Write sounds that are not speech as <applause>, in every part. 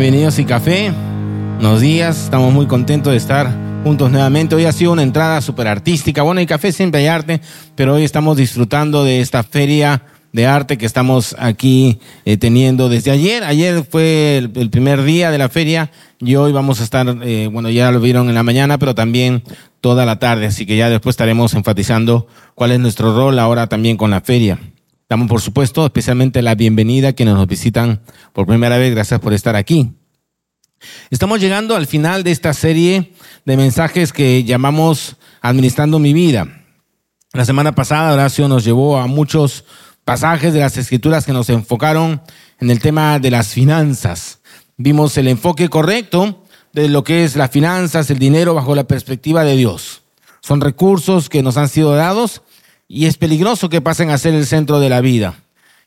Bienvenidos y café. Buenos días, estamos muy contentos de estar juntos nuevamente. Hoy ha sido una entrada súper artística. Bueno, el café siempre hay arte, pero hoy estamos disfrutando de esta feria de arte que estamos aquí eh, teniendo desde ayer. Ayer fue el, primer día de la feria y hoy vamos a estar, eh, bueno, ya lo vieron en la mañana, pero también toda la tarde. Así que ya después estaremos enfatizando cuál es nuestro rol ahora también con la feria. Damos, por supuesto, especialmente la bienvenida a quienes nos visitan por primera vez. Gracias por estar aquí. Estamos llegando al final de esta serie de mensajes que llamamos Administrando mi vida. La semana pasada Horacio nos llevó a muchos pasajes de las escrituras que nos enfocaron en el tema de las finanzas. Vimos el enfoque correcto de lo que es las finanzas, el dinero bajo la perspectiva de Dios. Son recursos que nos han sido dados y es peligroso que pasen a ser el centro de la vida.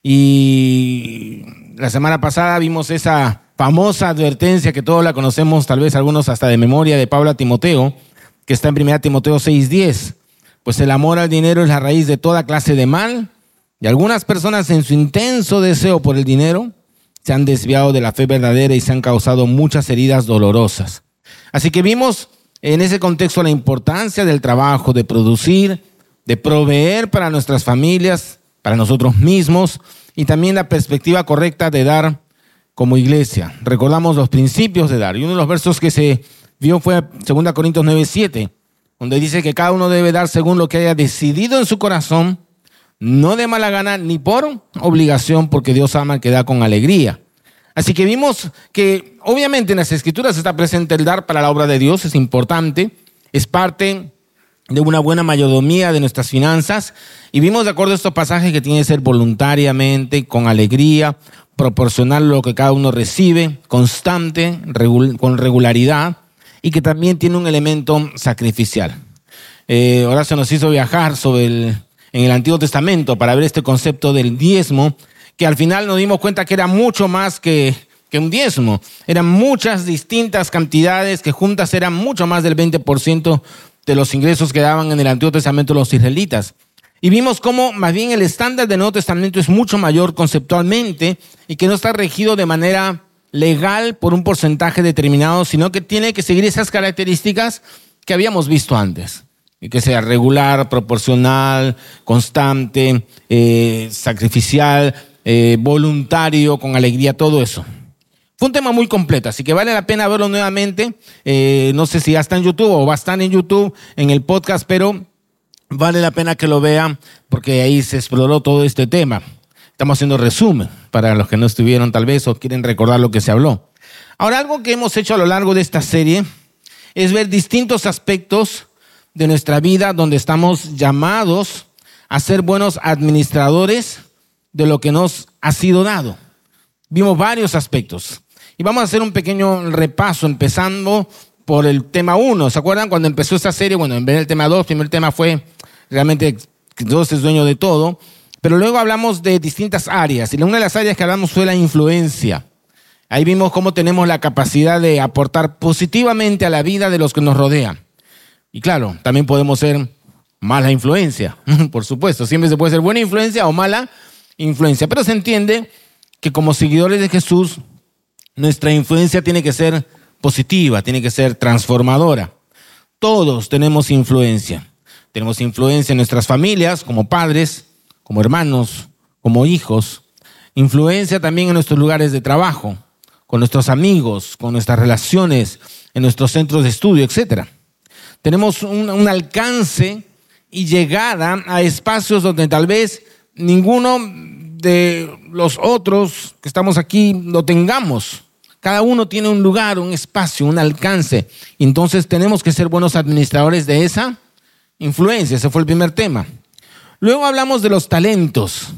Y la semana pasada vimos esa famosa advertencia que todos la conocemos, tal vez algunos hasta de memoria, de Pablo a Timoteo, que está en 1 Timoteo 6:10. Pues el amor al dinero es la raíz de toda clase de mal, y algunas personas en su intenso deseo por el dinero se han desviado de la fe verdadera y se han causado muchas heridas dolorosas. Así que vimos en ese contexto la importancia del trabajo, de producir, de proveer para nuestras familias, para nosotros mismos y también la perspectiva correcta de dar como iglesia. Recordamos los principios de dar. Y uno de los versos que se vio fue 2 Corintios 9, 7, donde dice que cada uno debe dar según lo que haya decidido en su corazón, no de mala gana ni por obligación, porque Dios ama que da con alegría. Así que vimos que obviamente en las escrituras está presente el dar para la obra de Dios, es importante, es parte de una buena mayordomía de nuestras finanzas. Y vimos de acuerdo a estos pasajes que tiene que ser voluntariamente, con alegría, proporcionar lo que cada uno recibe, constante, con regularidad, y que también tiene un elemento sacrificial. Eh, ahora se nos hizo viajar en el Antiguo Testamento para ver este concepto del diezmo, que al final nos dimos cuenta que era mucho más que, que un diezmo. Eran muchas distintas cantidades que juntas eran mucho más del 20% de los ingresos que daban en el Antiguo Testamento los israelitas. Y vimos cómo más bien el estándar del Nuevo Testamento es mucho mayor conceptualmente y que no está regido de manera legal por un porcentaje determinado, sino que tiene que seguir esas características que habíamos visto antes. Y que sea regular, proporcional, constante, eh, sacrificial, eh, voluntario, con alegría, todo eso. Fue un tema muy completo, así que vale la pena verlo nuevamente. Eh, no sé si ya está en YouTube o va a estar en YouTube, en el podcast, pero vale la pena que lo vean porque ahí se exploró todo este tema. Estamos haciendo resumen para los que no estuvieron tal vez o quieren recordar lo que se habló. Ahora, algo que hemos hecho a lo largo de esta serie es ver distintos aspectos de nuestra vida donde estamos llamados a ser buenos administradores de lo que nos ha sido dado. Vimos varios aspectos. Y vamos a hacer un pequeño repaso, empezando por el tema 1. ¿Se acuerdan cuando empezó esta serie? Bueno, en vez del tema 2, el primer tema fue realmente que Dios es dueño de todo. Pero luego hablamos de distintas áreas. Y una de las áreas que hablamos fue la influencia. Ahí vimos cómo tenemos la capacidad de aportar positivamente a la vida de los que nos rodean. Y claro, también podemos ser mala influencia, <laughs> por supuesto. Siempre se puede ser buena influencia o mala influencia. Pero se entiende que como seguidores de Jesús, nuestra influencia tiene que ser positiva, tiene que ser transformadora. Todos tenemos influencia. Tenemos influencia en nuestras familias, como padres, como hermanos, como hijos. Influencia también en nuestros lugares de trabajo, con nuestros amigos, con nuestras relaciones, en nuestros centros de estudio, etc. Tenemos un, un alcance y llegada a espacios donde tal vez ninguno de los otros que estamos aquí lo tengamos. Cada uno tiene un lugar, un espacio, un alcance. Entonces tenemos que ser buenos administradores de esa influencia. Ese fue el primer tema. Luego hablamos de los talentos,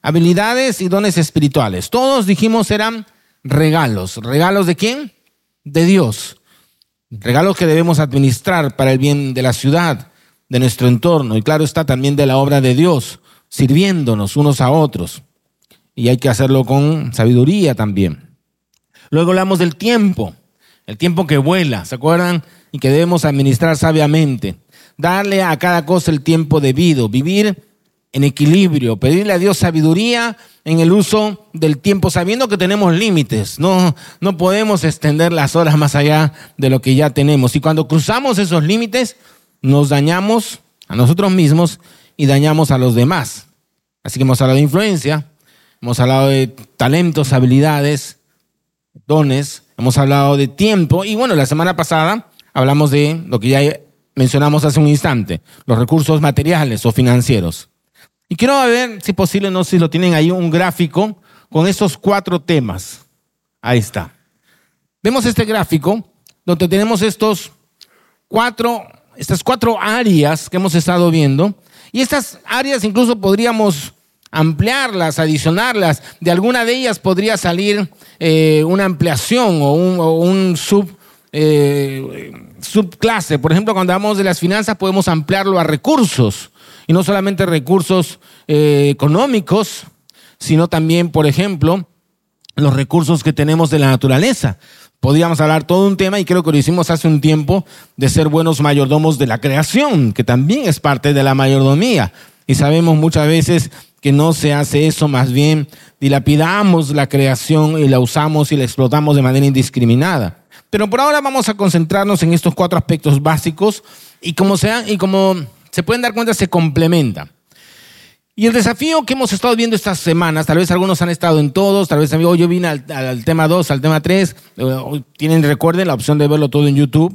habilidades y dones espirituales. Todos dijimos eran regalos. ¿Regalos de quién? De Dios. Regalos que debemos administrar para el bien de la ciudad, de nuestro entorno y claro está también de la obra de Dios, sirviéndonos unos a otros y hay que hacerlo con sabiduría también. Luego hablamos del tiempo, el tiempo que vuela, ¿se acuerdan? Y que debemos administrar sabiamente. Darle a cada cosa el tiempo debido, vivir en equilibrio, pedirle a Dios sabiduría en el uso del tiempo, sabiendo que tenemos límites. No, no podemos extender las horas más allá de lo que ya tenemos. Y cuando cruzamos esos límites, nos dañamos a nosotros mismos y dañamos a los demás. Así que hemos hablado de influencia, hemos hablado de talentos, habilidades, dones, hemos hablado de tiempo y bueno, la semana pasada hablamos de lo que ya mencionamos hace un instante, los recursos materiales o financieros. Y quiero ver, si posible, no sé si lo tienen ahí, un gráfico con esos cuatro temas. Ahí está. Vemos este gráfico donde tenemos estos cuatro, estas cuatro áreas que hemos estado viendo. Y estas áreas incluso podríamos ampliarlas, adicionarlas. De alguna de ellas podría salir eh, una ampliación o un, sub, eh, subclase. Por ejemplo, cuando hablamos de las finanzas podemos ampliarlo a recursos. Y no solamente recursos eh, económicos, sino también, por ejemplo, los recursos que tenemos de la naturaleza. Podríamos hablar todo un tema, y creo que lo hicimos hace un tiempo, de ser buenos mayordomos de la creación, que también es parte de la mayordomía. Y sabemos muchas veces que no se hace eso, más bien dilapidamos la creación y la usamos y la explotamos de manera indiscriminada. Pero por ahora vamos a concentrarnos en estos cuatro aspectos básicos y como, sea, y como se pueden dar cuenta, se complementa. Y el desafío que hemos estado viendo estas semanas, tal vez algunos han estado en todos, tal vez hoy yo vine al, tema 2, al tema 3, eh, tienen, recuerden, la opción de verlo todo en YouTube.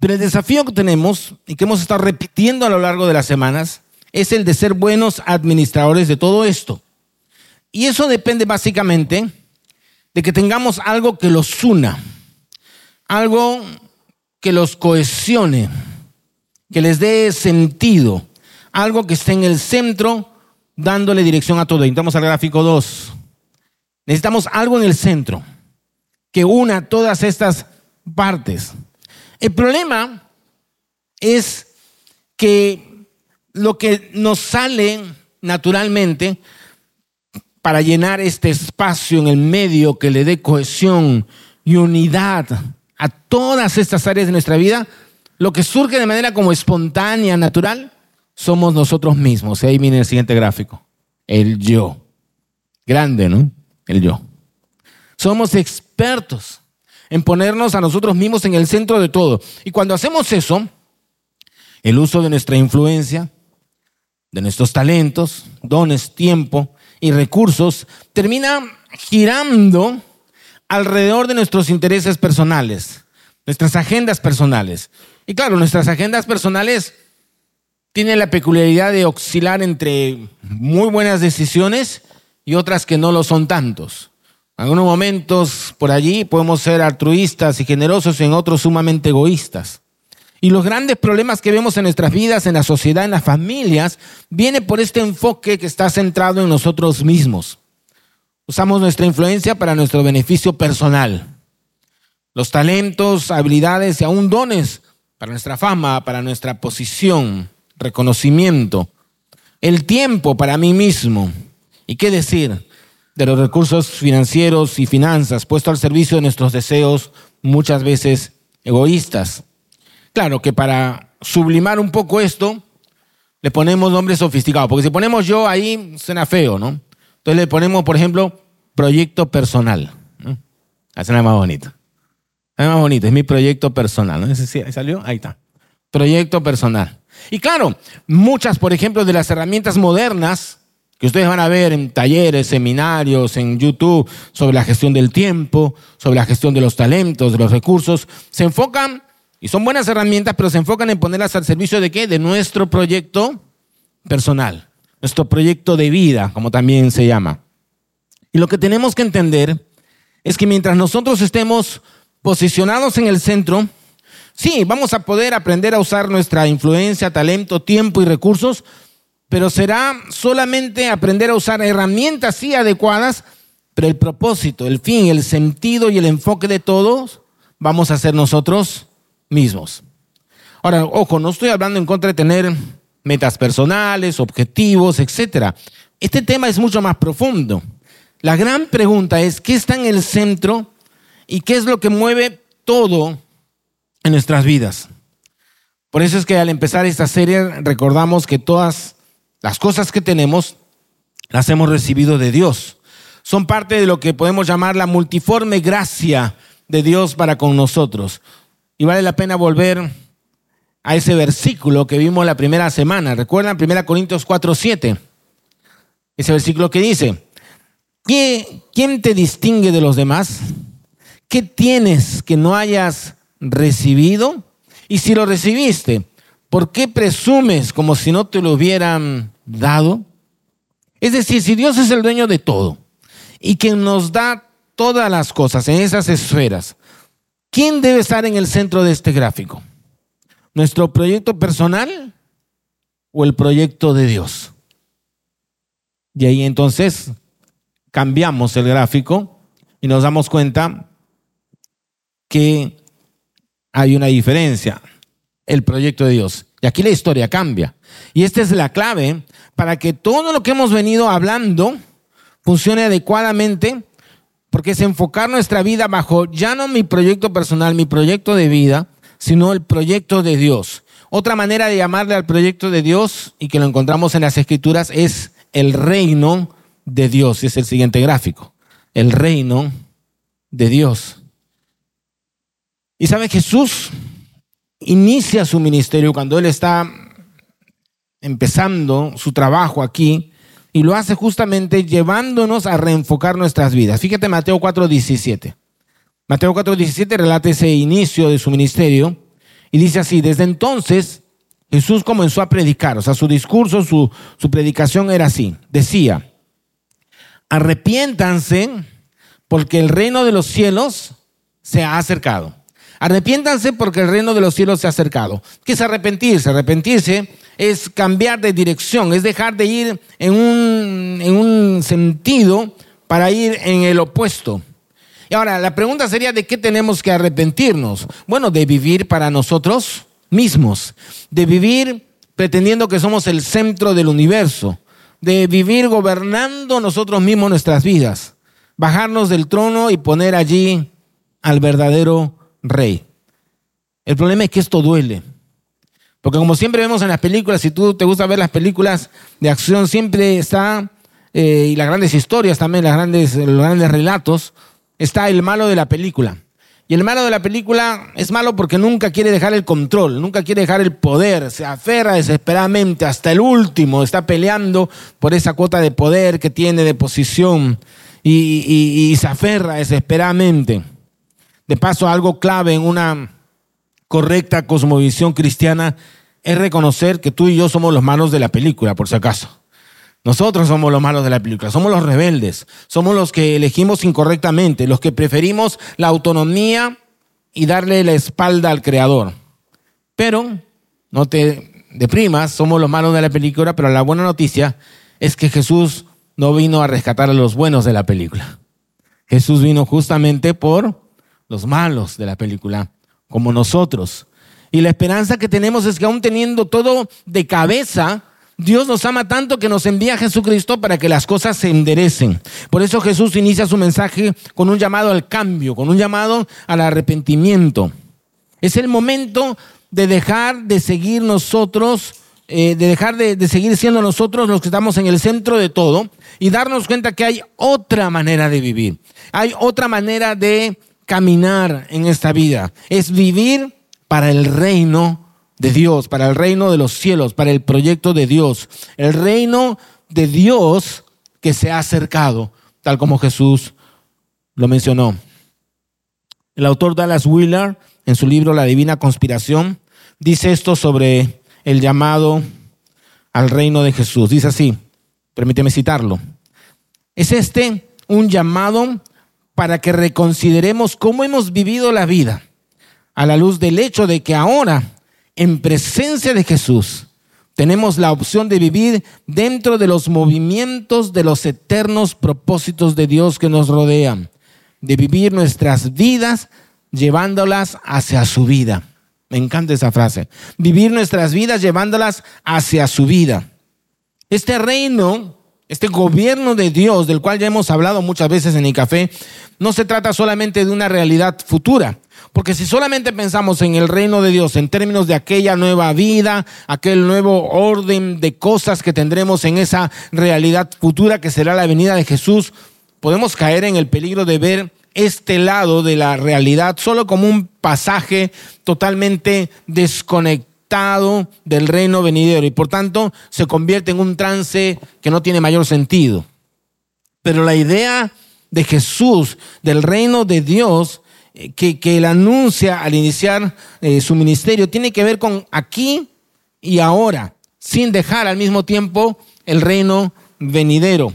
Pero el desafío que tenemos y que hemos estado repitiendo a lo largo de las semanas es el de ser buenos administradores de todo esto. Y eso depende básicamente de que tengamos algo que los una, algo que los cohesione, que les dé sentido, algo que esté en el centro dándole dirección a todo. Entramos al gráfico 2. Necesitamos algo en el centro que una todas estas partes. El problema es que lo que nos sale naturalmente para llenar este espacio en el medio que le dé cohesión y unidad a todas estas áreas de nuestra vida, lo que surge de manera como espontánea, natural, somos nosotros mismos. Y ahí viene el siguiente gráfico. El yo. Grande, ¿no? El yo. Somos expertos en ponernos a nosotros mismos en el centro de todo. Y cuando hacemos eso, el uso de nuestra influencia, de nuestros talentos, dones, tiempo y recursos, termina girando alrededor de nuestros intereses personales, nuestras agendas personales. Y claro, nuestras agendas personales tienen la peculiaridad de oscilar entre muy buenas decisiones y otras que no lo son tantos. En algunos momentos por allí podemos ser altruistas y generosos, en otros sumamente egoístas. Y los grandes problemas que vemos en nuestras vidas, en la sociedad, en las familias, viene por este enfoque que está centrado en nosotros mismos. Usamos nuestra influencia para nuestro beneficio personal. Los talentos, habilidades y aún dones para nuestra fama, para nuestra posición, reconocimiento. El tiempo para mí mismo. ¿Y qué decir de los recursos financieros y finanzas puestos al servicio de nuestros deseos, muchas veces egoístas? Claro que para sublimar un poco esto, le ponemos nombres sofisticados, porque si ponemos yo ahí, suena feo, ¿no? Entonces le ponemos, por ejemplo, proyecto personal. ¿no? Suena más bonito. Es más bonito, es mi proyecto personal. ¿no? ¿Ese salió? Ahí está. Proyecto personal. Y claro, muchas, por ejemplo, de las herramientas modernas que ustedes van a ver en talleres, seminarios, en YouTube, sobre la gestión del tiempo, sobre la gestión de los talentos, de los recursos, se enfocan y son buenas herramientas, pero se enfocan en ponerlas al servicio de qué? De nuestro proyecto personal, nuestro proyecto de vida, como también se llama. Y lo que tenemos que entender es que mientras nosotros estemos posicionados en el centro, sí, vamos a poder aprender a usar nuestra influencia, talento, tiempo y recursos, pero será solamente aprender a usar herramientas sí adecuadas, pero el propósito, el fin, el sentido y el enfoque de todos vamos a ser nosotros mismos. Ahora, ojo, no estoy hablando en contra de tener metas personales, objetivos, etc. Este tema es mucho más profundo. La gran pregunta es, ¿qué está en el centro y qué es lo que mueve todo en nuestras vidas? Por eso es que al empezar esta serie recordamos que todas las cosas que tenemos, las hemos recibido de Dios. Son parte de lo que podemos llamar la multiforme gracia de Dios para con nosotros. Y vale la pena volver a ese versículo que vimos la primera semana. ¿Recuerdan? 1 Corintios 4, 7. Ese versículo que dice, ¿quién te distingue de los demás? ¿Qué tienes que no hayas recibido? Y si lo recibiste, ¿por qué presumes como si no te lo hubieran dado? Es decir, si Dios es el dueño de todo y quien nos da todas las cosas en esas esferas, ¿quién debe estar en el centro de este gráfico? ¿Nuestro proyecto personal o el proyecto de Dios? Y ahí entonces cambiamos el gráfico y nos damos cuenta que hay una diferencia, el proyecto de Dios. Y aquí la historia cambia. Y esta es la clave para que todo lo que hemos venido hablando funcione adecuadamente, porque es enfocar nuestra vida bajo ya no mi proyecto personal, mi proyecto de vida, sino el proyecto de Dios. Otra manera de llamarle al proyecto de Dios, y que lo encontramos en las escrituras, es el reino de Dios. Y es el siguiente gráfico. El reino de Dios. Y sabe, Jesús inicia su ministerio cuando Él está empezando su trabajo aquí y lo hace justamente llevándonos a reenfocar nuestras vidas. Fíjate Mateo 4:17. Mateo 4:17 relata ese inicio de su ministerio y dice así, desde entonces Jesús comenzó a predicar, o sea, su discurso, su, su predicación era así. Decía, arrepiéntanse porque el reino de los cielos se ha acercado. Arrepiéntanse porque el reino de los cielos se ha acercado. ¿Qué es arrepentirse? Arrepentirse es cambiar de dirección, es dejar de ir en un, en un sentido para ir en el opuesto. Y ahora, la pregunta sería, ¿de qué tenemos que arrepentirnos? Bueno, de vivir para nosotros mismos, de vivir pretendiendo que somos el centro del universo, de vivir gobernando nosotros mismos nuestras vidas, bajarnos del trono y poner allí al verdadero rey. El problema es que esto duele. Porque como siempre vemos en las películas, si tú te gusta ver las películas de acción, siempre está, eh, y las grandes historias también, las grandes, los grandes relatos, está el malo de la película. Y el malo de la película es malo porque nunca quiere dejar el control, nunca quiere dejar el poder, se aferra desesperadamente hasta el último, está peleando por esa cuota de poder que tiene de posición y, y se aferra desesperadamente. De paso, algo clave en una correcta cosmovisión cristiana es reconocer que tú y yo somos los malos de la película, por si acaso. Nosotros somos los malos de la película, somos los rebeldes, somos los que elegimos incorrectamente, los que preferimos la autonomía y darle la espalda al creador. Pero, no te deprimas, somos los malos de la película, pero la buena noticia es que Jesús no vino a rescatar a los buenos de la película. Jesús vino justamente por los malos de la película, como nosotros. Y la esperanza que tenemos es que aún teniendo todo de cabeza, Dios nos ama tanto que nos envía a Jesucristo para que las cosas se enderecen. Por eso Jesús inicia su mensaje con un llamado al cambio, con un llamado al arrepentimiento. Es el momento de dejar de seguir nosotros, eh, de dejar de, de seguir siendo nosotros los que estamos en el centro de todo y darnos cuenta que hay otra manera de vivir. Hay otra manera de caminar en esta vida, es vivir para el reino de Dios, para el reino de los cielos, para el proyecto de Dios, el reino de Dios que se ha acercado, tal como Jesús lo mencionó. El autor Dallas Wheeler, en su libro La Divina Conspiración, dice esto sobre el llamado al reino de Jesús. Dice así, permíteme citarlo. Es este un llamado para que reconsideremos cómo hemos vivido la vida a la luz del hecho de que ahora, en presencia de Jesús, tenemos la opción de vivir dentro de los movimientos de los eternos propósitos de Dios que nos rodean, de vivir nuestras vidas llevándolas hacia su vida. Me encanta esa frase. Vivir nuestras vidas llevándolas hacia su vida. Este reino este gobierno de Dios, del cual ya hemos hablado muchas veces en el café, no se trata solamente de una realidad futura, Porque si solamente pensamos en el reino de Dios en términos de aquella nueva vida, aquel nuevo orden de cosas que tendremos en esa realidad futura que será la venida de Jesús, podemos caer en el peligro de ver este lado de la realidad solo como un pasaje totalmente desconectado del reino venidero y por tanto se convierte en un trance que no tiene mayor sentido. Pero la idea de Jesús, del reino de Dios, eh, que, que él anuncia al iniciar eh, su ministerio, tiene que ver con aquí y ahora, sin dejar al mismo tiempo el reino venidero.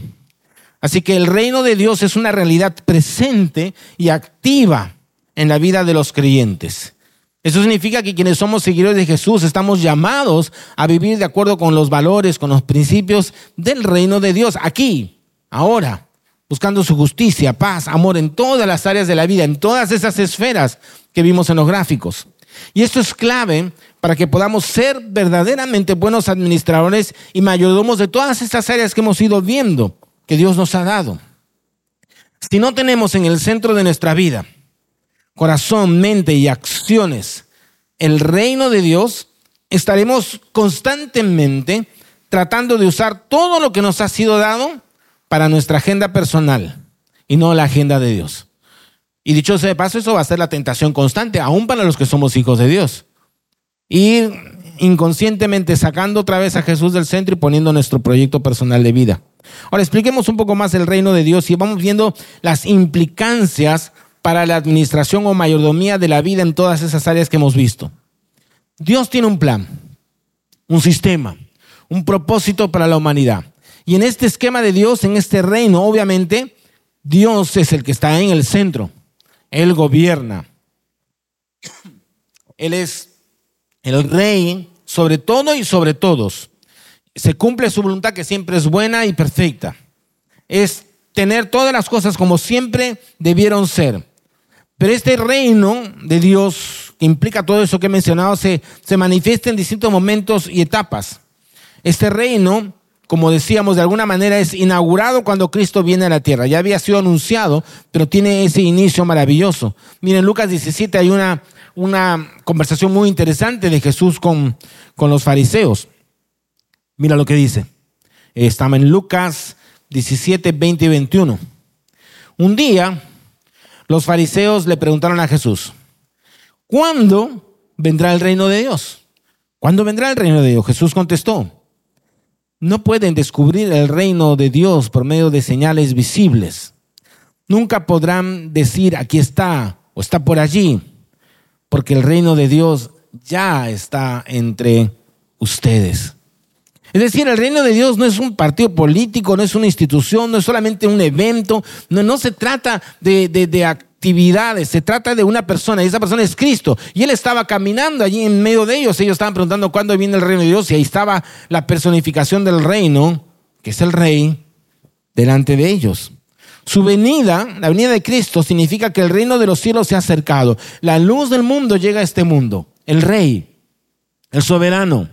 Así que el reino de Dios es una realidad presente y activa en la vida de los creyentes. Eso significa que quienes somos seguidores de Jesús estamos llamados a vivir de acuerdo con los valores, con los principios del reino de Dios, aquí, ahora, buscando su justicia, paz, amor en todas las áreas de la vida, en todas esas esferas que vimos en los gráficos. Y esto es clave para que podamos ser verdaderamente buenos administradores y mayordomos de todas estas áreas que hemos ido viendo que Dios nos ha dado. Si no tenemos en el centro de nuestra vida corazón, mente y acciones el reino de Dios, estaremos constantemente tratando de usar todo lo que nos ha sido dado para nuestra agenda personal y no la agenda de Dios. Y dicho sea de paso, eso va a ser la tentación constante, aún para los que somos hijos de Dios. Ir inconscientemente sacando otra vez a Jesús del centro y poniendo nuestro proyecto personal de vida. Ahora expliquemos un poco más el reino de Dios y vamos viendo las implicancias para la administración o mayordomía de la vida en todas esas áreas que hemos visto. Dios tiene un plan, un sistema, un propósito para la humanidad. Y en este esquema de Dios, en este reino, obviamente, Dios es el que está en el centro. Él gobierna. Él es el rey sobre todo y sobre todos se cumple su voluntad que siempre es buena y perfecta. Es tener todas las cosas como siempre debieron ser. Pero este reino de Dios, que implica todo eso que he mencionado, se, se manifiesta en distintos momentos y etapas. Este reino, como decíamos, de alguna manera es inaugurado cuando Cristo viene a la tierra. Ya había sido anunciado, pero tiene ese inicio maravilloso. Miren, Lucas 17 hay una, una conversación muy interesante de Jesús con, con los fariseos. Mira lo que dice. Estamos en Lucas 17, 20 y 21. Un día los fariseos le preguntaron a Jesús, ¿cuándo vendrá el reino de Dios? ¿Cuándo vendrá el reino de Dios? Jesús contestó, no pueden descubrir el reino de Dios por medio de señales visibles. Nunca podrán decir, aquí está o está por allí, porque el reino de Dios ya está entre ustedes. Es decir, el reino de Dios no es un partido político, no es una institución, no es solamente un evento, no, no se trata de, de, actividades, se trata de una persona y esa persona es Cristo. Y él estaba caminando allí en medio de ellos, ellos estaban preguntando cuándo viene el reino de Dios y ahí estaba la personificación del reino, que es el rey, delante de ellos. Su venida, la venida de Cristo, significa que el reino de los cielos se ha acercado. La luz del mundo llega a este mundo, el rey, el soberano.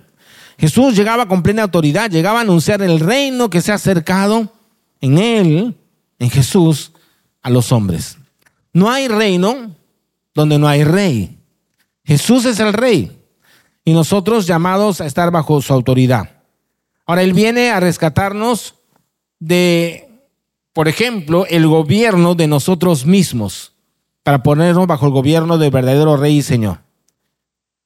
Jesús llegaba con plena autoridad, llegaba a anunciar el reino que se ha acercado en Él, en Jesús, a los hombres. No hay reino donde no hay rey. Jesús es el rey y nosotros llamados a estar bajo su autoridad. Ahora Él viene a rescatarnos de, por ejemplo, el gobierno de nosotros mismos para ponernos bajo el gobierno del verdadero rey y Señor.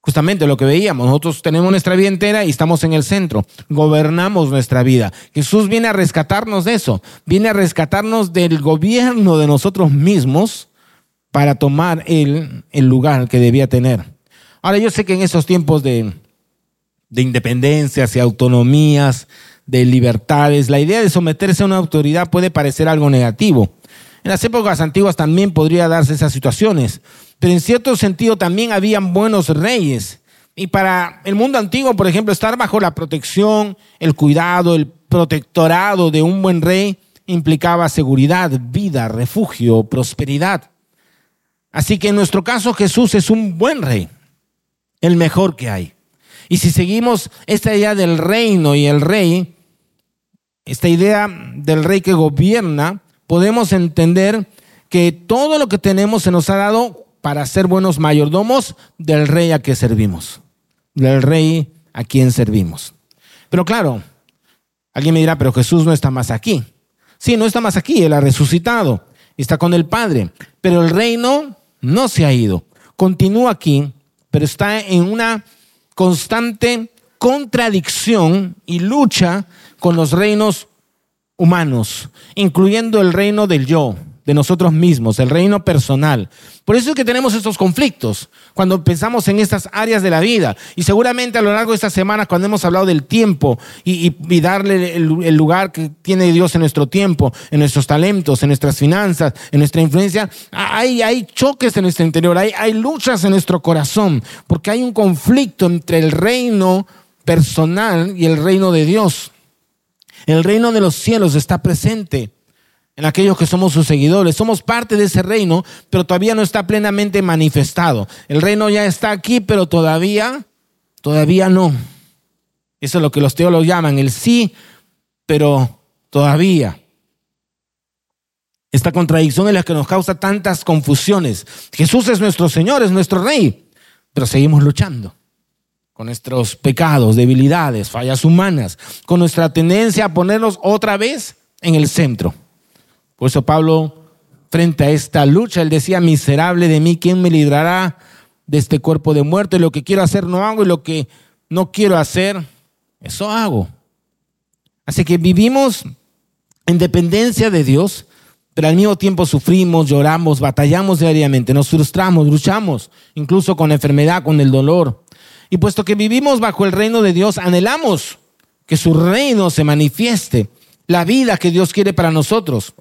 Justamente lo que veíamos, nosotros tenemos nuestra vida entera y estamos en el centro, gobernamos nuestra vida. Jesús viene a rescatarnos de eso, viene a rescatarnos del gobierno de nosotros mismos para tomar el, el lugar que debía tener. Ahora yo sé que en esos tiempos de, de independencias y autonomías, de libertades, la idea de someterse a una autoridad puede parecer algo negativo. En las épocas antiguas también podría darse esas situaciones, pero en cierto sentido también habían buenos reyes. Y para el mundo antiguo, por ejemplo, estar bajo la protección, el cuidado, el protectorado de un buen rey implicaba seguridad, vida, refugio, prosperidad. Así que en nuestro caso Jesús es un buen rey, el mejor que hay. Y si seguimos esta idea del reino y el rey, esta idea del rey que gobierna, podemos entender que todo lo que tenemos se nos ha dado para ser buenos mayordomos del rey a que servimos, del rey a quien servimos. Pero claro, alguien me dirá, pero Jesús no está más aquí. Sí, no está más aquí, Él ha resucitado, está con el Padre, pero el reino no se ha ido, continúa aquí, pero está en una constante contradicción y lucha con los reinos humanos, incluyendo el reino del yo, de nosotros mismos, el reino personal. Por eso es que tenemos estos conflictos cuando pensamos en estas áreas de la vida. Y seguramente a lo largo de esta semana, cuando hemos hablado del tiempo y, darle el, lugar que tiene Dios en nuestro tiempo, en nuestros talentos, en nuestras finanzas, en nuestra influencia, hay, hay choques en nuestro interior, hay, hay luchas en nuestro corazón, porque hay un conflicto entre el reino personal y el reino de Dios. El reino de los cielos está presente en aquellos que somos sus seguidores. Somos parte de ese reino, pero todavía no está plenamente manifestado. El reino ya está aquí, pero todavía, todavía no. Eso es lo que los teólogos llaman el sí, pero todavía. Esta contradicción es la que nos causa tantas confusiones. Jesús es nuestro Señor, es nuestro Rey, pero seguimos luchando con nuestros pecados, debilidades, fallas humanas, con nuestra tendencia a ponernos otra vez en el centro. Por eso Pablo, frente a esta lucha, él decía, miserable de mí, ¿quién me librará de este cuerpo de muerte? Lo que quiero hacer no hago y lo que no quiero hacer, eso hago. Así que vivimos en dependencia de Dios, pero al mismo tiempo sufrimos, lloramos, batallamos diariamente, nos frustramos, luchamos, incluso con la enfermedad, con el dolor. Y puesto que vivimos bajo el reino de Dios, anhelamos que su reino se manifieste, la vida que Dios quiere para nosotros.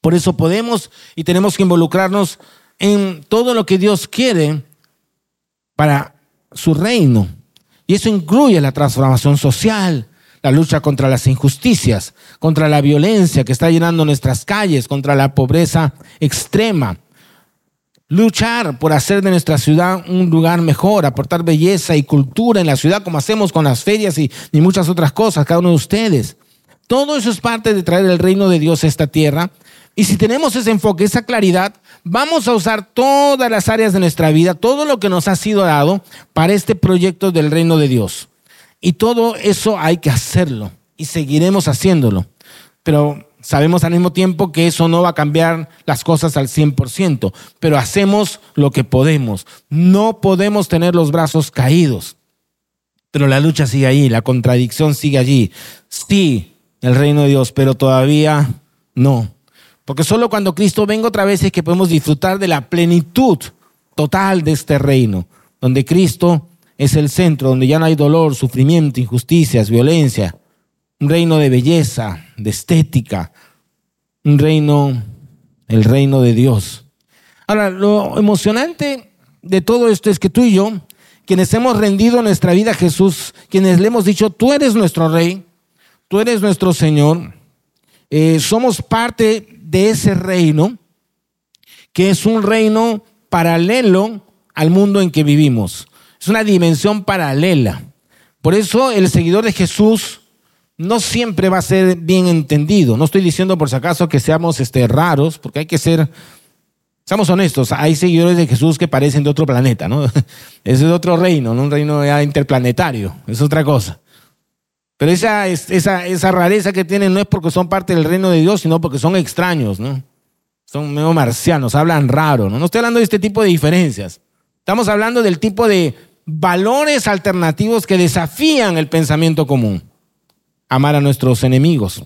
Por eso podemos y tenemos que involucrarnos en todo lo que Dios quiere para su reino. Y eso incluye la transformación social, la lucha contra las injusticias, contra la violencia que está llenando nuestras calles, contra la pobreza extrema. Luchar por hacer de nuestra ciudad un lugar mejor, aportar belleza y cultura en la ciudad como hacemos con las ferias y, muchas otras cosas, cada uno de ustedes. Todo eso es parte de traer el reino de Dios a esta tierra y si tenemos ese enfoque, esa claridad, vamos a usar todas las áreas de nuestra vida, todo lo que nos ha sido dado para este proyecto del reino de Dios. Y todo eso hay que hacerlo y seguiremos haciéndolo. Pero sabemos al mismo tiempo que eso no va a cambiar las cosas al 100%, pero hacemos lo que podemos. No podemos tener los brazos caídos. Pero la lucha sigue ahí, la contradicción sigue allí. Sí, el reino de Dios, pero todavía no. Porque solo cuando Cristo venga otra vez es que podemos disfrutar de la plenitud total de este reino, donde Cristo es el centro, donde ya no hay dolor, sufrimiento, injusticias, violencia. Un reino de belleza, de estética, un reino, el reino de Dios. Ahora, lo emocionante de todo esto es que tú y yo, quienes hemos rendido nuestra vida a Jesús, quienes le hemos dicho, tú eres nuestro rey, tú eres nuestro Señor, eh, somos parte de ese reino, que es un reino paralelo al mundo en que vivimos. Es una dimensión paralela. Por eso el seguidor de Jesús no siempre va a ser bien entendido. No estoy diciendo por si acaso que seamos este, raros, porque hay que ser, seamos honestos, hay seguidores de Jesús que parecen de otro planeta, ¿no? <laughs> Es de otro reino, no un reino interplanetario, es otra cosa. Pero esa, esa, esa rareza que tienen no es porque son parte del reino de Dios, sino porque son extraños, ¿no? Son medio marcianos, hablan raro, ¿no? No estoy hablando de este tipo de diferencias. Estamos hablando del tipo de valores alternativos que desafían el pensamiento común. Amar a nuestros enemigos,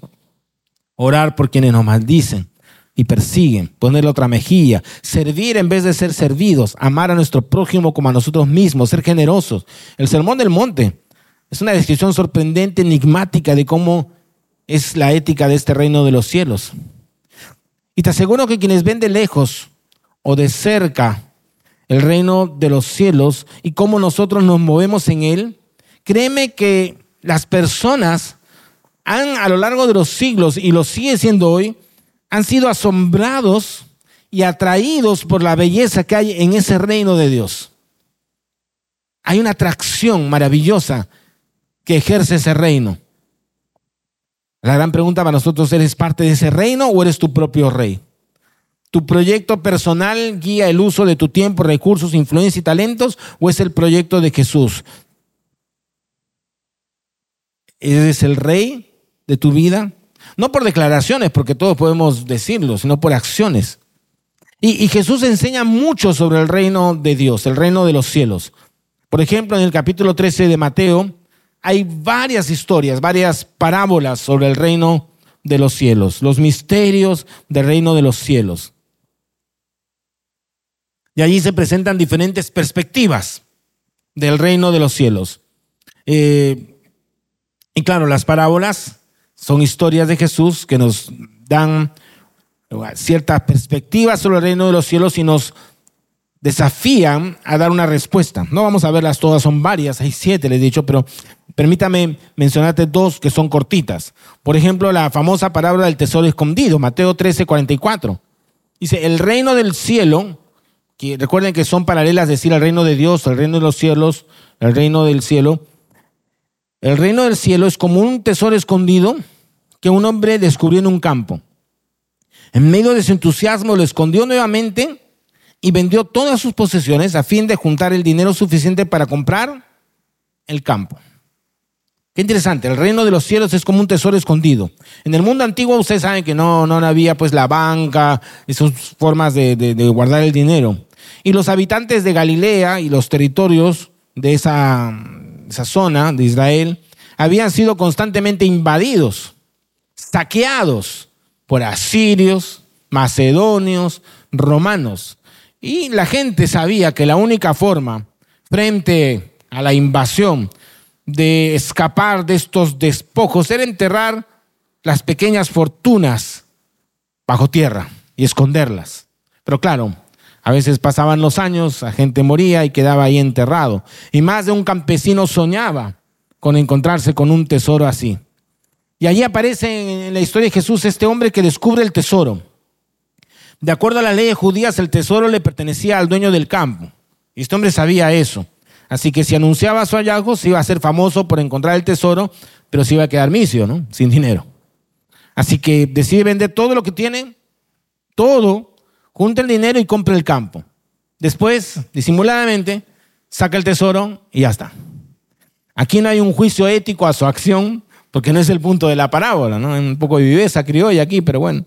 orar por quienes nos maldicen y persiguen, ponerle otra mejilla, servir en vez de ser servidos, amar a nuestro prójimo como a nosotros mismos, ser generosos. El sermón del monte es una descripción sorprendente, enigmática de cómo es la ética de este reino de los cielos. Y te aseguro que quienes ven de lejos o de cerca el reino de los cielos y cómo nosotros nos movemos en él, créeme que las personas han a lo largo de los siglos, y lo sigue siendo hoy, han sido asombrados y atraídos por la belleza que hay en ese reino de Dios. Hay una atracción maravillosa que ejerce ese reino. La gran pregunta para nosotros, ¿eres parte de ese reino o eres tu propio rey? ¿Tu proyecto personal guía el uso de tu tiempo, recursos, influencia y talentos o es el proyecto de Jesús? ¿Eres el rey de tu vida? No por declaraciones, porque todos podemos decirlo, sino por acciones. Y, Jesús enseña mucho sobre el reino de Dios, el reino de los cielos. Por ejemplo, en el capítulo 13 de Mateo hay varias historias, varias parábolas sobre el reino de los cielos, los misterios del reino de los cielos. Y allí se presentan diferentes perspectivas del reino de los cielos. Eh, y claro, las parábolas son historias de Jesús que nos dan cierta perspectiva sobre el reino de los cielos y nos desafían a dar una respuesta. No vamos a verlas todas, son varias, hay siete, les he dicho, pero permítame mencionarte dos que son cortitas. Por ejemplo, la famosa palabra del tesoro escondido, Mateo 13, 44. Dice, el reino del cielo, que recuerden que son paralelas, decir, el reino de Dios, el reino de los cielos, el reino del cielo. El reino del cielo es como un tesoro escondido que un hombre descubrió en un campo. En medio de su entusiasmo lo escondió nuevamente y vendió todas sus posesiones a fin de juntar el dinero suficiente para comprar el campo. Qué interesante, el reino de los cielos es como un tesoro escondido. En el mundo antiguo ustedes saben que no, no había pues la banca, esas formas de, de guardar el dinero. Y los habitantes de Galilea y los territorios de esa, esa zona de Israel habían sido constantemente invadidos, saqueados por asirios, macedonios, romanos. Y la gente sabía que la única forma frente a la invasión de escapar de estos despojos era enterrar las pequeñas fortunas bajo tierra y esconderlas. Pero claro, a veces pasaban los años, la gente moría y quedaba ahí enterrado. Y más de un campesino soñaba con encontrarse con un tesoro así. Y allí aparece en la historia de Jesús este hombre que descubre el tesoro. De acuerdo a las leyes judías, el tesoro le pertenecía al dueño del campo. Y este hombre sabía eso. Así que si anunciaba su hallazgo, se iba a ser famoso por encontrar el tesoro, pero se iba a quedar misio, ¿no? Sin dinero. Así que decide vender todo lo que tiene, todo, junta el dinero y compra el campo. Después, disimuladamente, saca el tesoro y ya está. Aquí no hay un juicio ético a su acción, porque no es el punto de la parábola, ¿no? Un poco de viveza criolla aquí, pero bueno.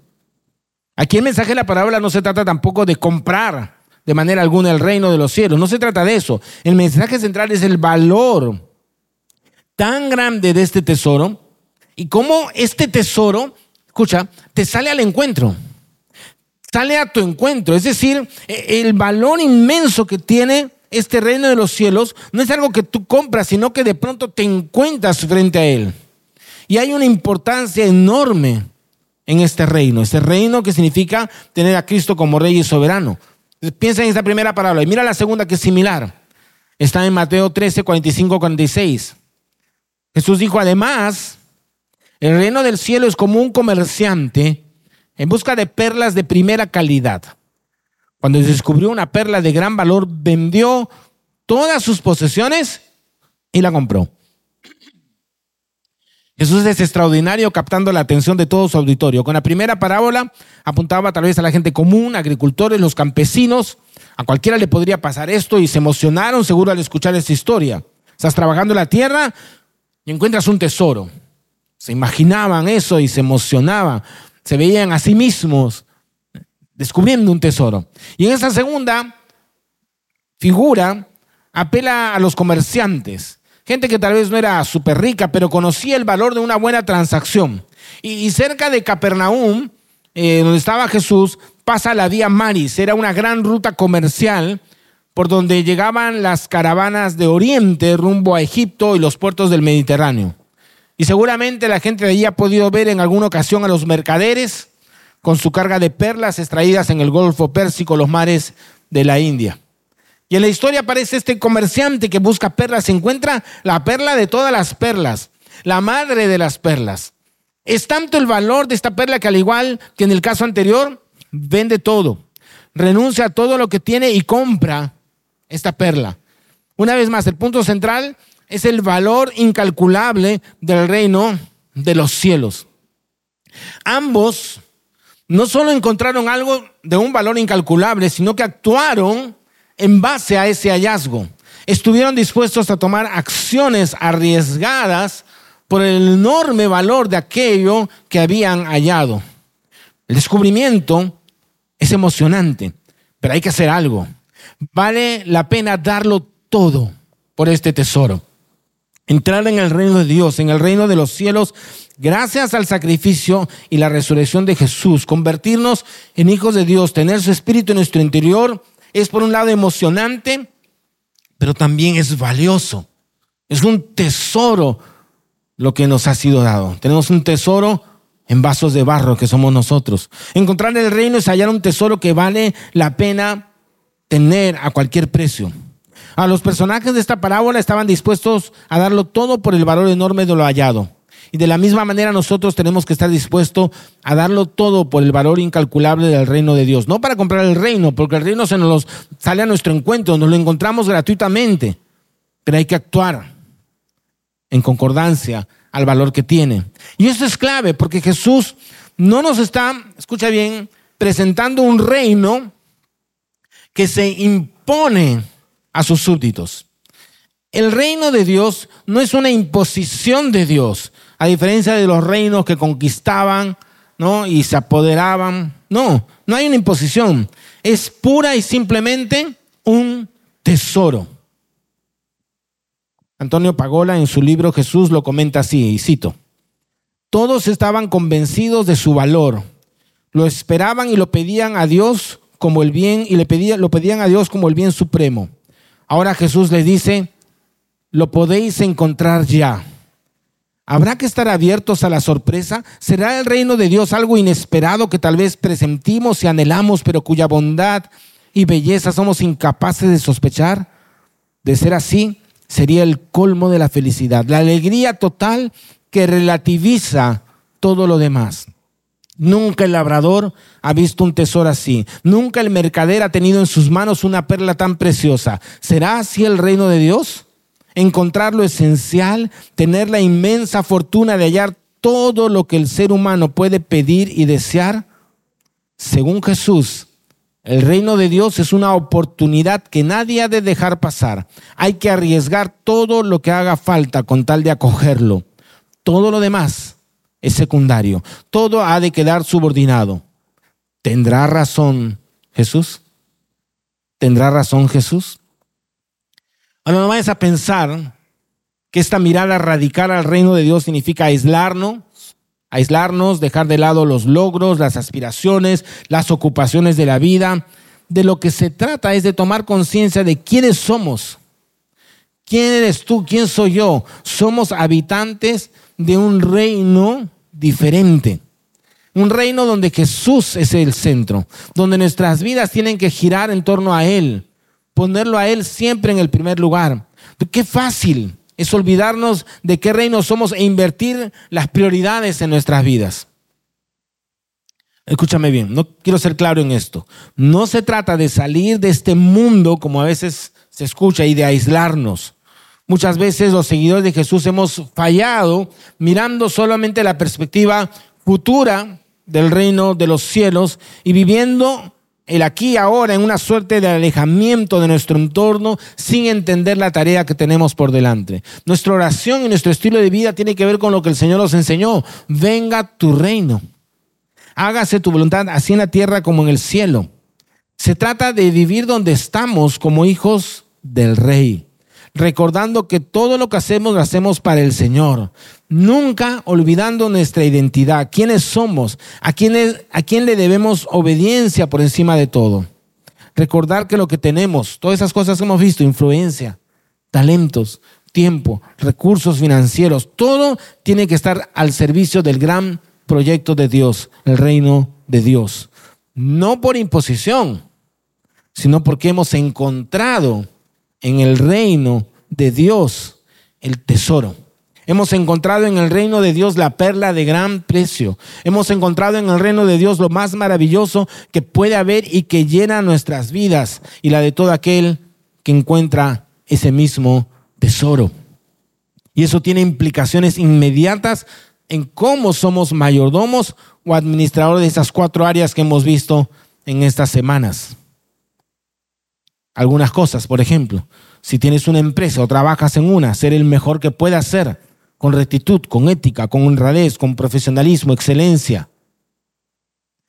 Aquí el mensaje de la parábola no se trata tampoco de comprar de manera alguna el reino de los cielos, no se trata de eso. El mensaje central es el valor tan grande de este tesoro y cómo este tesoro, escucha, te sale al encuentro. Sale a tu encuentro, es decir, e, el valor inmenso que tiene este reino de los cielos no es algo que tú compras, sino que de pronto te encuentras frente a él. Y hay una importancia enorme en este reino, este reino que significa tener a Cristo como rey y soberano. Piensa en esta primera palabra y mira la segunda que es similar. Está en Mateo 13, 45, 46. Jesús dijo, además, el reino del cielo es como un comerciante en busca de perlas de primera calidad. Cuando descubrió una perla de gran valor, vendió todas sus posesiones y la compró. Jesús es extraordinario captando la atención de todo su auditorio. Con la primera parábola apuntaba tal vez a la gente común, agricultores, los campesinos. A cualquiera le podría pasar esto y se emocionaron seguro al escuchar esta historia. Estás trabajando la tierra y encuentras un tesoro. Se imaginaban eso y se emocionaban. Se veían a sí mismos descubriendo un tesoro. Y en esta segunda figura apela a los comerciantes gente que tal vez no era súper rica, pero conocía el valor de una buena transacción. Y, cerca de Capernaum, eh, donde estaba Jesús, pasa la vía Maris. Era una gran ruta comercial por donde llegaban las caravanas de Oriente rumbo a Egipto y los puertos del Mediterráneo. Y seguramente la gente de allí ha podido ver en alguna ocasión a los mercaderes con su carga de perlas extraídas en el Golfo Pérsico, los mares de la India. Y en la historia aparece este comerciante que busca perlas, encuentra la perla de todas las perlas, la madre de las perlas. Es tanto el valor de esta perla que al igual que en el caso anterior, vende todo, renuncia a todo lo que tiene y compra esta perla. Una vez más, el punto central es el valor incalculable del reino de los cielos. Ambos no solo encontraron algo de un valor incalculable, sino que actuaron en base a ese hallazgo. Estuvieron dispuestos a tomar acciones arriesgadas por el enorme valor de aquello que habían hallado. El descubrimiento es emocionante, pero hay que hacer algo. Vale la pena darlo todo por este tesoro. Entrar en el reino de Dios, en el reino de los cielos, gracias al sacrificio y la resurrección de Jesús, convertirnos en hijos de Dios, tener su espíritu en nuestro interior, es por un lado emocionante, pero también es valioso. Es un tesoro lo que nos ha sido dado. Tenemos un tesoro en vasos de barro que somos nosotros. Encontrar el reino es hallar un tesoro que vale la pena tener a cualquier precio. A los personajes de esta parábola estaban dispuestos a darlo todo por el valor enorme de lo hallado. Y de la misma manera nosotros tenemos que estar dispuestos a darlo todo por el valor incalculable del reino de Dios. No para comprar el reino, porque el reino se nos sale a nuestro encuentro, nos lo encontramos gratuitamente. Pero hay que actuar en concordancia al valor que tiene. Y eso es clave, porque Jesús no nos está, escucha bien, presentando un reino que se impone a sus súbditos. El reino de Dios no es una imposición de Dios, a diferencia de los reinos que conquistaban, ¿no? Y se apoderaban. No, no hay una imposición. Es pura y simplemente un tesoro. Antonio Pagola en su libro Jesús lo comenta así, y cito, todos estaban convencidos de su valor, lo esperaban y lo pedían a Dios como el bien, y le pedían, lo pedían a Dios como el bien supremo. Ahora Jesús les dice, lo podéis encontrar ya. ¿Habrá que estar abiertos a la sorpresa? ¿Será el reino de Dios algo inesperado que tal vez presentimos y anhelamos, pero cuya bondad y belleza somos incapaces de sospechar? De ser así, sería el colmo de la felicidad, la alegría total que relativiza todo lo demás. Nunca el labrador ha visto un tesoro así. Nunca el mercader ha tenido en sus manos una perla tan preciosa. ¿Será así el reino de Dios? Encontrar lo esencial, tener la inmensa fortuna de hallar todo lo que el ser humano puede pedir y desear? Según Jesús, el reino de Dios es una oportunidad que nadie ha de dejar pasar. Hay que arriesgar todo lo que haga falta con tal de acogerlo. Todo lo demás es secundario. Todo ha de quedar subordinado. ¿Tendrá razón Jesús? ¿Tendrá razón Jesús? Ahora no vayas a pensar que esta mirada radical al reino de Dios significa aislarnos, aislarnos, dejar de lado los logros, las aspiraciones, las ocupaciones de la vida. De lo que se trata es de tomar conciencia de quiénes somos. ¿Quién eres tú? ¿Quién soy yo? Somos habitantes de un reino diferente. Un reino donde Jesús es el centro, donde nuestras vidas tienen que girar en torno a Él, ponerlo a Él siempre en el primer lugar. Qué fácil es olvidarnos de qué reino somos e invertir las prioridades en nuestras vidas. Escúchame bien, no quiero ser claro en esto. No se trata de salir de este mundo como a veces se escucha y de aislarnos. Muchas veces los seguidores de Jesús hemos fallado mirando solamente la perspectiva futura del reino de los cielos y viviendo el aquí y ahora en una suerte de alejamiento de nuestro entorno sin entender la tarea que tenemos por delante. Nuestra oración y nuestro estilo de vida tiene que ver con lo que el Señor nos enseñó. Venga tu reino. Hágase tu voluntad así en la tierra como en el cielo. Se trata de vivir donde estamos como hijos del rey recordando que todo lo que hacemos lo hacemos para el Señor, nunca olvidando nuestra identidad, quiénes somos, a quién, a quién le debemos obediencia por encima de todo. Recordar que lo que tenemos, todas esas cosas que hemos visto, influencia, talentos, tiempo, recursos financieros, todo tiene que estar al servicio del gran proyecto de Dios, el reino de Dios. No por imposición, sino porque hemos encontrado en el reino de Dios el tesoro. Hemos encontrado en el reino de Dios la perla de gran precio. Hemos encontrado en el reino de Dios lo más maravilloso que puede haber y que llena nuestras vidas y la de todo aquel que encuentra ese mismo tesoro. Y eso tiene implicaciones inmediatas en cómo somos mayordomos o administradores de esas cuatro áreas que hemos visto en estas semanas. Algunas cosas, por ejemplo, si tienes una empresa o trabajas en una, ser el mejor que puedas ser, con rectitud, con ética, con honradez, con profesionalismo, excelencia.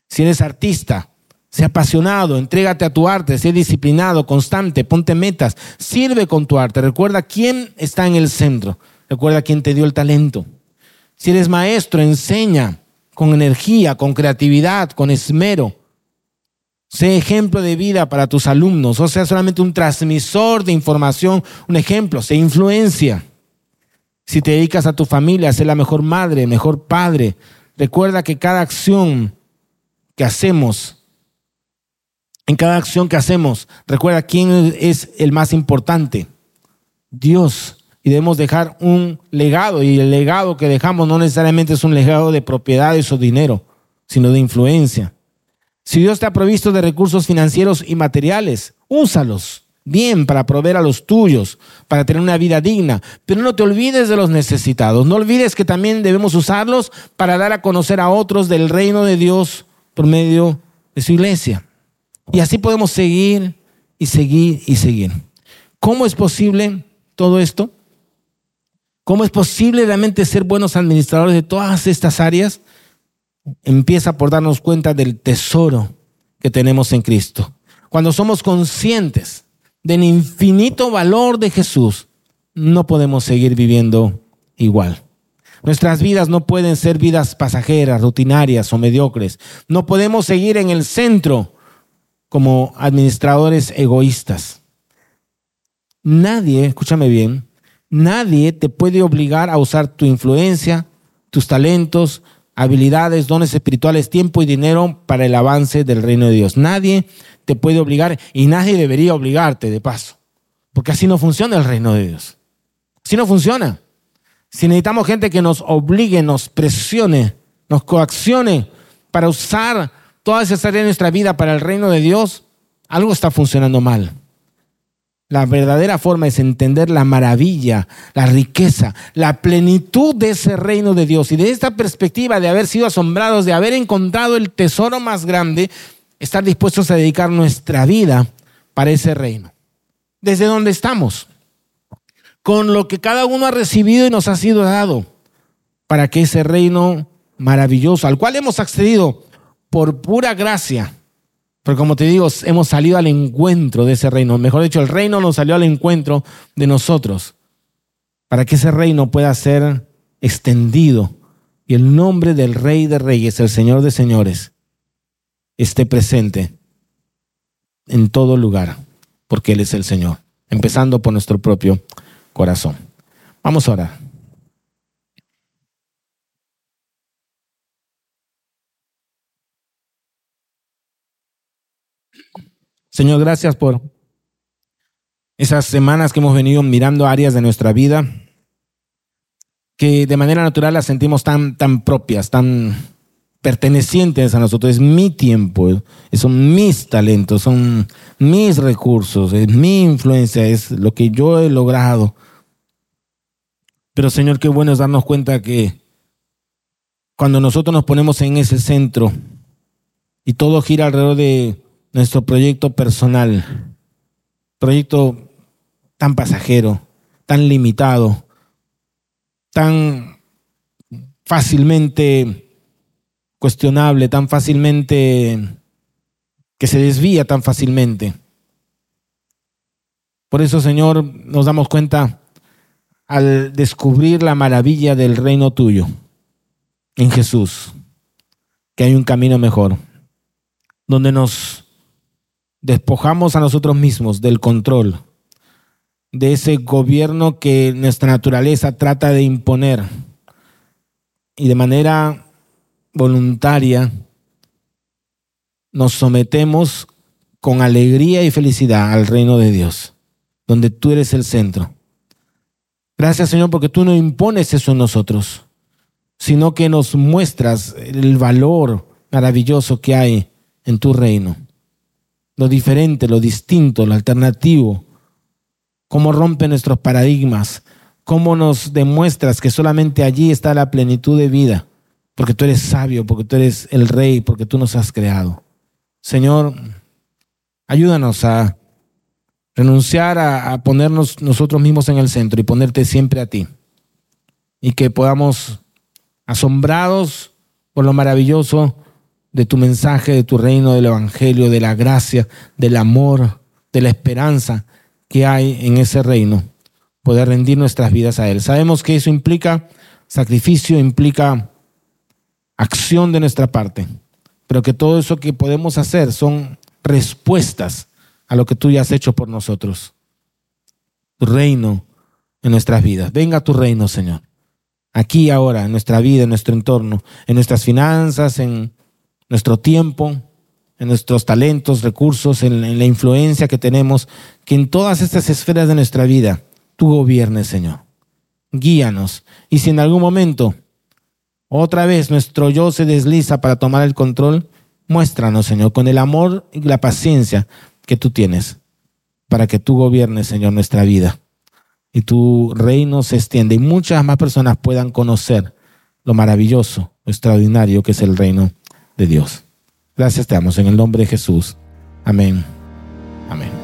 Si eres artista, sé apasionado, entrégate a tu arte, sé disciplinado, constante, ponte metas, sirve con tu arte. Recuerda quién está en el centro, recuerda quién te dio el talento. Si eres maestro, enseña con energía, con creatividad, con esmero. Sé ejemplo de vida para tus alumnos, o sea, solamente un transmisor de información, un ejemplo, sé influencia. Si te dedicas a tu familia, sé la mejor madre, mejor padre. Recuerda que cada acción que hacemos, en cada acción que hacemos, recuerda quién es el más importante. Dios. Y debemos dejar un legado. Y el legado que dejamos no necesariamente es un legado de propiedades o dinero, sino de influencia. Si Dios te ha provisto de recursos financieros y materiales, úsalos bien para proveer a los tuyos, para tener una vida digna. Pero no te olvides de los necesitados. No olvides que también debemos usarlos para dar a conocer a otros del reino de Dios por medio de su iglesia. Y así podemos seguir y seguir y seguir. ¿Cómo es posible todo esto? ¿Cómo es posible realmente ser buenos administradores de todas estas áreas? Empieza por darnos cuenta del tesoro que tenemos en Cristo. Cuando somos conscientes del infinito valor de Jesús, no podemos seguir viviendo igual. Nuestras vidas no pueden ser vidas pasajeras, rutinarias o mediocres. No podemos seguir en el centro como administradores egoístas. Nadie, escúchame bien, nadie te puede obligar a usar tu influencia, tus talentos, habilidades, dones espirituales, tiempo y dinero para el avance del reino de Dios. Nadie te puede obligar y nadie debería obligarte de paso, porque así no funciona el reino de Dios. Así no funciona. Si necesitamos gente que nos obligue, nos presione, nos coaccione para usar todas esas áreas de nuestra vida para el reino de Dios, algo está funcionando mal. La verdadera forma es entender la maravilla, la riqueza, la plenitud de ese reino de Dios. Y de esta perspectiva de haber sido asombrados, de haber encontrado el tesoro más grande, estar dispuestos a dedicar nuestra vida para ese reino. Desde donde estamos, con lo que cada uno ha recibido y nos ha sido dado, para que ese reino maravilloso, al cual hemos accedido por pura gracia, pero como te digo, hemos salido al encuentro de ese reino. Mejor dicho, el reino nos salió al encuentro de nosotros para que ese reino pueda ser extendido y el nombre del Rey de Reyes, el Señor de Señores, esté presente en todo lugar, porque Él es el Señor, empezando por nuestro propio corazón. Vamos a orar. Señor, gracias por esas semanas que hemos venido mirando áreas de nuestra vida que de manera natural las sentimos tan, tan propias, tan pertenecientes a nosotros. Es mi tiempo, son mis talentos, son mis recursos, es mi influencia, es lo que yo he logrado. Pero Señor, qué bueno es darnos cuenta que cuando nosotros nos ponemos en ese centro y todo gira alrededor de nuestro proyecto personal, proyecto tan pasajero, tan limitado, tan fácilmente cuestionable, tan fácilmente que se desvía tan fácilmente. Por eso, Señor, nos damos cuenta al descubrir la maravilla del reino tuyo en Jesús, que hay un camino mejor, donde nos despojamos a nosotros mismos del control, de ese gobierno que nuestra naturaleza trata de imponer y de manera voluntaria nos sometemos con alegría y felicidad al reino de Dios, donde tú eres el centro. Gracias Señor porque tú no impones eso en nosotros, sino que nos muestras el valor maravilloso que hay en tu reino lo diferente, lo distinto, lo alternativo, cómo rompe nuestros paradigmas, cómo nos demuestras que solamente allí está la plenitud de vida, porque tú eres sabio, porque tú eres el rey, porque tú nos has creado. Señor, ayúdanos a renunciar a, ponernos nosotros mismos en el centro y ponerte siempre a ti. Y que podamos, asombrados por lo maravilloso de tu mensaje, de tu reino, del Evangelio, de la gracia, del amor, de la esperanza que hay en ese reino, poder rendir nuestras vidas a Él. Sabemos que eso implica sacrificio, implica acción de nuestra parte, pero que todo eso que podemos hacer son respuestas a lo que tú ya has hecho por nosotros. Tu reino en nuestras vidas. Venga tu reino, Señor. Aquí ahora, en nuestra vida, en nuestro entorno, en nuestras finanzas, en nuestro tiempo, en nuestros talentos, recursos, en, la influencia que tenemos, que en todas estas esferas de nuestra vida tú gobiernes, Señor. Guíanos. Y si en algún momento otra vez nuestro yo se desliza para tomar el control, muéstranos, Señor, con el amor y la paciencia que tú tienes, para que tú gobiernes, Señor, nuestra vida. Y tu reino se extiende y muchas más personas puedan conocer lo maravilloso, lo extraordinario que es el reino de Dios. Gracias te damos en el nombre de Jesús. Amén. Amén.